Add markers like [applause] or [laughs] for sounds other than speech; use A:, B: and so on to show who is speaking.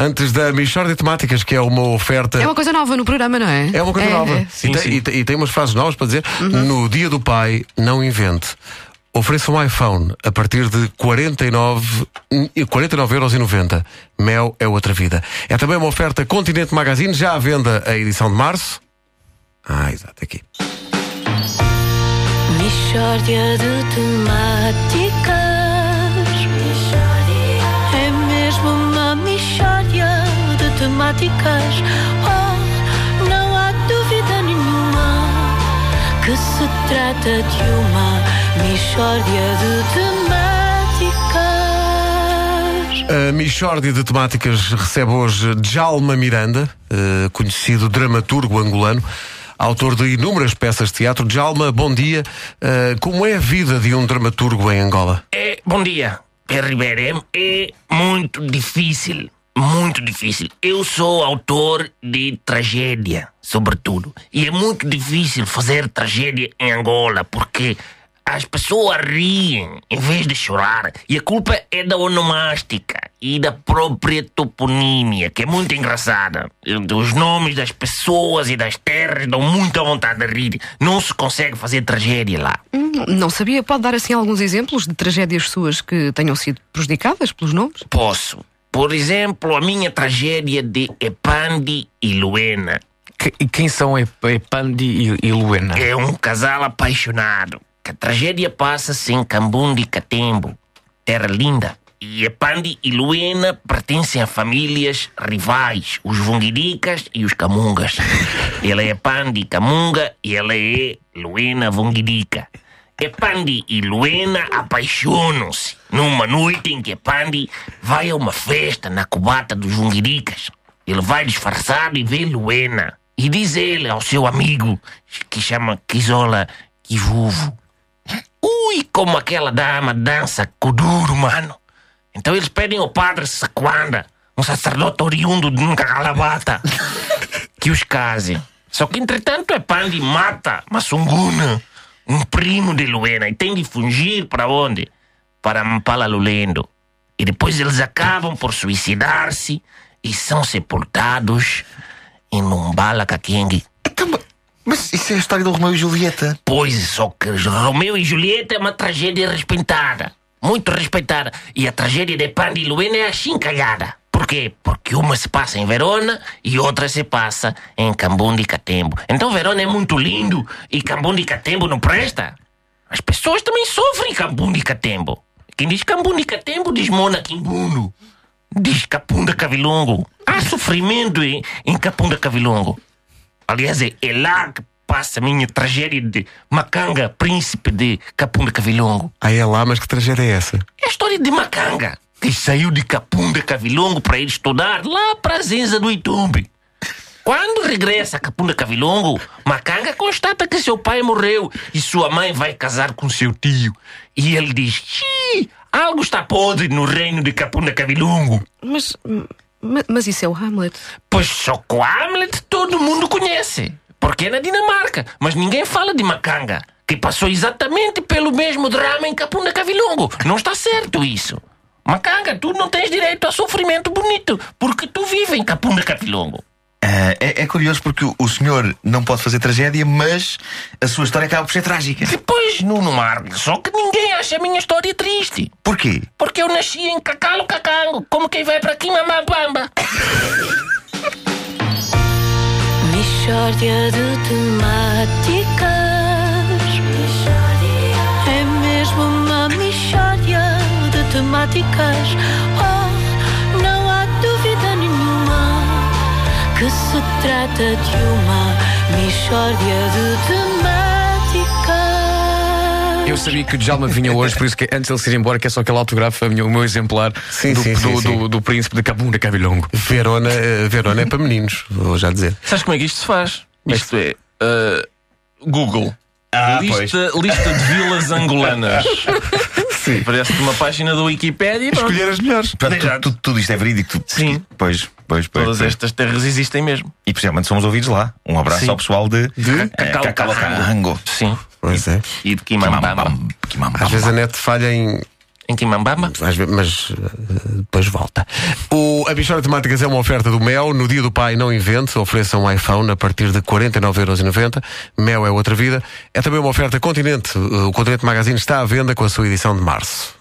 A: Antes da Michórdia de Temáticas, que é uma oferta.
B: É uma coisa nova no programa, não é?
A: É uma coisa nova.
B: é.
A: E,
C: Sim,
A: tem,
C: sim.
A: e tem- e tem umas frases novas para dizer. No dia do pai, não invente. Ofereça um iPhone a partir de 49, e 49,90€. Mel é outra vida. É também uma oferta Continente Magazine, já à venda a edição de março. Ah, exato, aqui.
D: Mishória de temáticas. De temáticas. Oh, não há dúvida nenhuma que se trata de uma mishória de temáticas.
A: A Michórdia de Temáticas recebe hoje Djalma Miranda, eh, conhecido dramaturgo angolano, autor de inúmeras peças de teatro. Djalma, bom dia. Eh, como é a vida de um dramaturgo em Angola?
C: É, bom dia, Pierre Ribeiro. É, é muito difícil, muito difícil. Eu sou autor de tragédia, sobretudo. E é muito difícil fazer tragédia em Angola, porque as pessoas riem em vez de chorar. E a culpa é da onomástica e da própria toponímia, que é muito engraçada. Os nomes das pessoas e das terras dão muita vontade de rir. Não se consegue fazer tragédia lá.
B: Hum, Não sabia. Pode dar assim alguns exemplos de tragédias suas que tenham sido prejudicadas pelos nomes?
C: Posso. Por exemplo, a minha tragédia de Epandi e Luena.
E: Que- e quem são Ep- Epandi e, e Luena?
C: É um casal apaixonado. A tragédia passa-se em Cambundo e Catembo, terra linda. E Epandi e Luena pertencem a famílias rivais, os Vunguiricas e os Camungas. [laughs] Ela é Epandi Camunga e ela é Luena Vunguirica. Epandi e Luena apaixonam-se numa noite em que Epandi vai a uma festa na cubata dos Vunguiricas. Ele vai disfarçado e vê Luena. E diz ele ao seu amigo, que chama Kizola Kivuvo. Ui, como aquela dama dança kuduro, mano. Então eles pedem ao padre Sequanda, um sacerdote oriundo de Nuncagalabata, [laughs] que os case. Só que, entretanto, Epandi mata Massunguna, um primo de Luena, e tem de fugir para onde? Para Mpala Lulendo. E depois eles acabam por suicidar-se e são sepultados em Numbala Kakengue.
F: Mas isso é a história do Romeu e Julieta.
C: Pois, só que Romeu e Julieta é uma tragédia respeitada. Muito respeitada. E a tragédia de Pandi e Luena é achincalhada. Por quê? Porque uma se passa em Verona e outra se passa em Cambundo e Catembo. Então Verona é muito lindo e Cambundo e Catembo não presta? As pessoas também sofrem em Cambundo e Catembo. Quem diz Cambundo e Catembo diz Mona Quimbundo. Diz Capunda Cavilongo. Há sofrimento em, em Capunda Cavilongo. Aliás, é, é lá que passa a minha tragédia de Macanga, príncipe de Capunda Cavilongo.
A: Ah, é lá, mas que tragédia é essa?
C: É a história de Macanga, que saiu de Capunda Cavilongo para ir estudar lá para a Zenza do Itumbe. Quando regressa a Capunda Cavilongo, Macanga constata que seu pai morreu e sua mãe vai casar com seu tio. E ele diz: algo está podre no reino de Capunda Cavilongo.
B: Mas, ma- mas isso é o Hamlet.
C: Pois só que o Hamlet todo mundo conhece, porque é na Dinamarca, mas ninguém fala de Macanga, que passou exatamente pelo mesmo drama em Capunda Cavilongo. Não está certo isso. Macanga, tu não tens direito a sofrimento bonito, porque tu vive em Capunda Cavilongo.
F: Ah, é, é curioso porque o, senhor não pode fazer tragédia, mas a sua história acaba por ser trágica.
C: Depois, Nuno Marques, só que ninguém acha a minha história triste.
F: Porquê?
C: Porque eu nasci em Cacalo Cacango, como quem vai para Quimamambamba. [laughs]
D: Mishória de temáticas. É mesmo uma mishória de temáticas. Oh, não há dúvida nenhuma que se trata de uma mishória de temáticas.
E: Eu sabia que o Djalma vinha hoje, por isso que antes de ele se ir embora, que é só aquele autógrafo, o meu exemplar
A: Sim,
E: do,
A: sim, sim,
E: do,
A: sim.
E: do- do príncipe de Cabunda Cavilongo.
A: Verona, eh, Verona é para meninos, vou já dizer.
G: Sabes como é que isto se faz? Isto é. uh, Google.
F: Ah,
G: lista, lista de vilas angolanas. [laughs] Sim. Parece uma página da Wikipédia.
A: Escolher as melhores.
F: Portanto, tudo, isto é verídico. tudo-
G: Sim.
F: Pois, pois, pois.
G: Todas
F: pois.
G: estas terras existem mesmo.
F: E precisamente somos ouvidos lá. Um abraço
G: Sim.
F: ao pessoal de,
A: De?
F: Cacau Carrango.
G: Sim.
A: Pois é.
G: E de
F: quimambam.
A: Às vezes a net falha em
C: em Timambamba.
A: Às vezes, mas eh, depois volta. O, a Bichora Temáticas é uma oferta do Mel. No dia do pai, não invente. Ofereça um iPhone a partir de 49,90€. Mel é outra vida. É também uma oferta Continente. O Continente Magazine está à venda com a sua edição de março.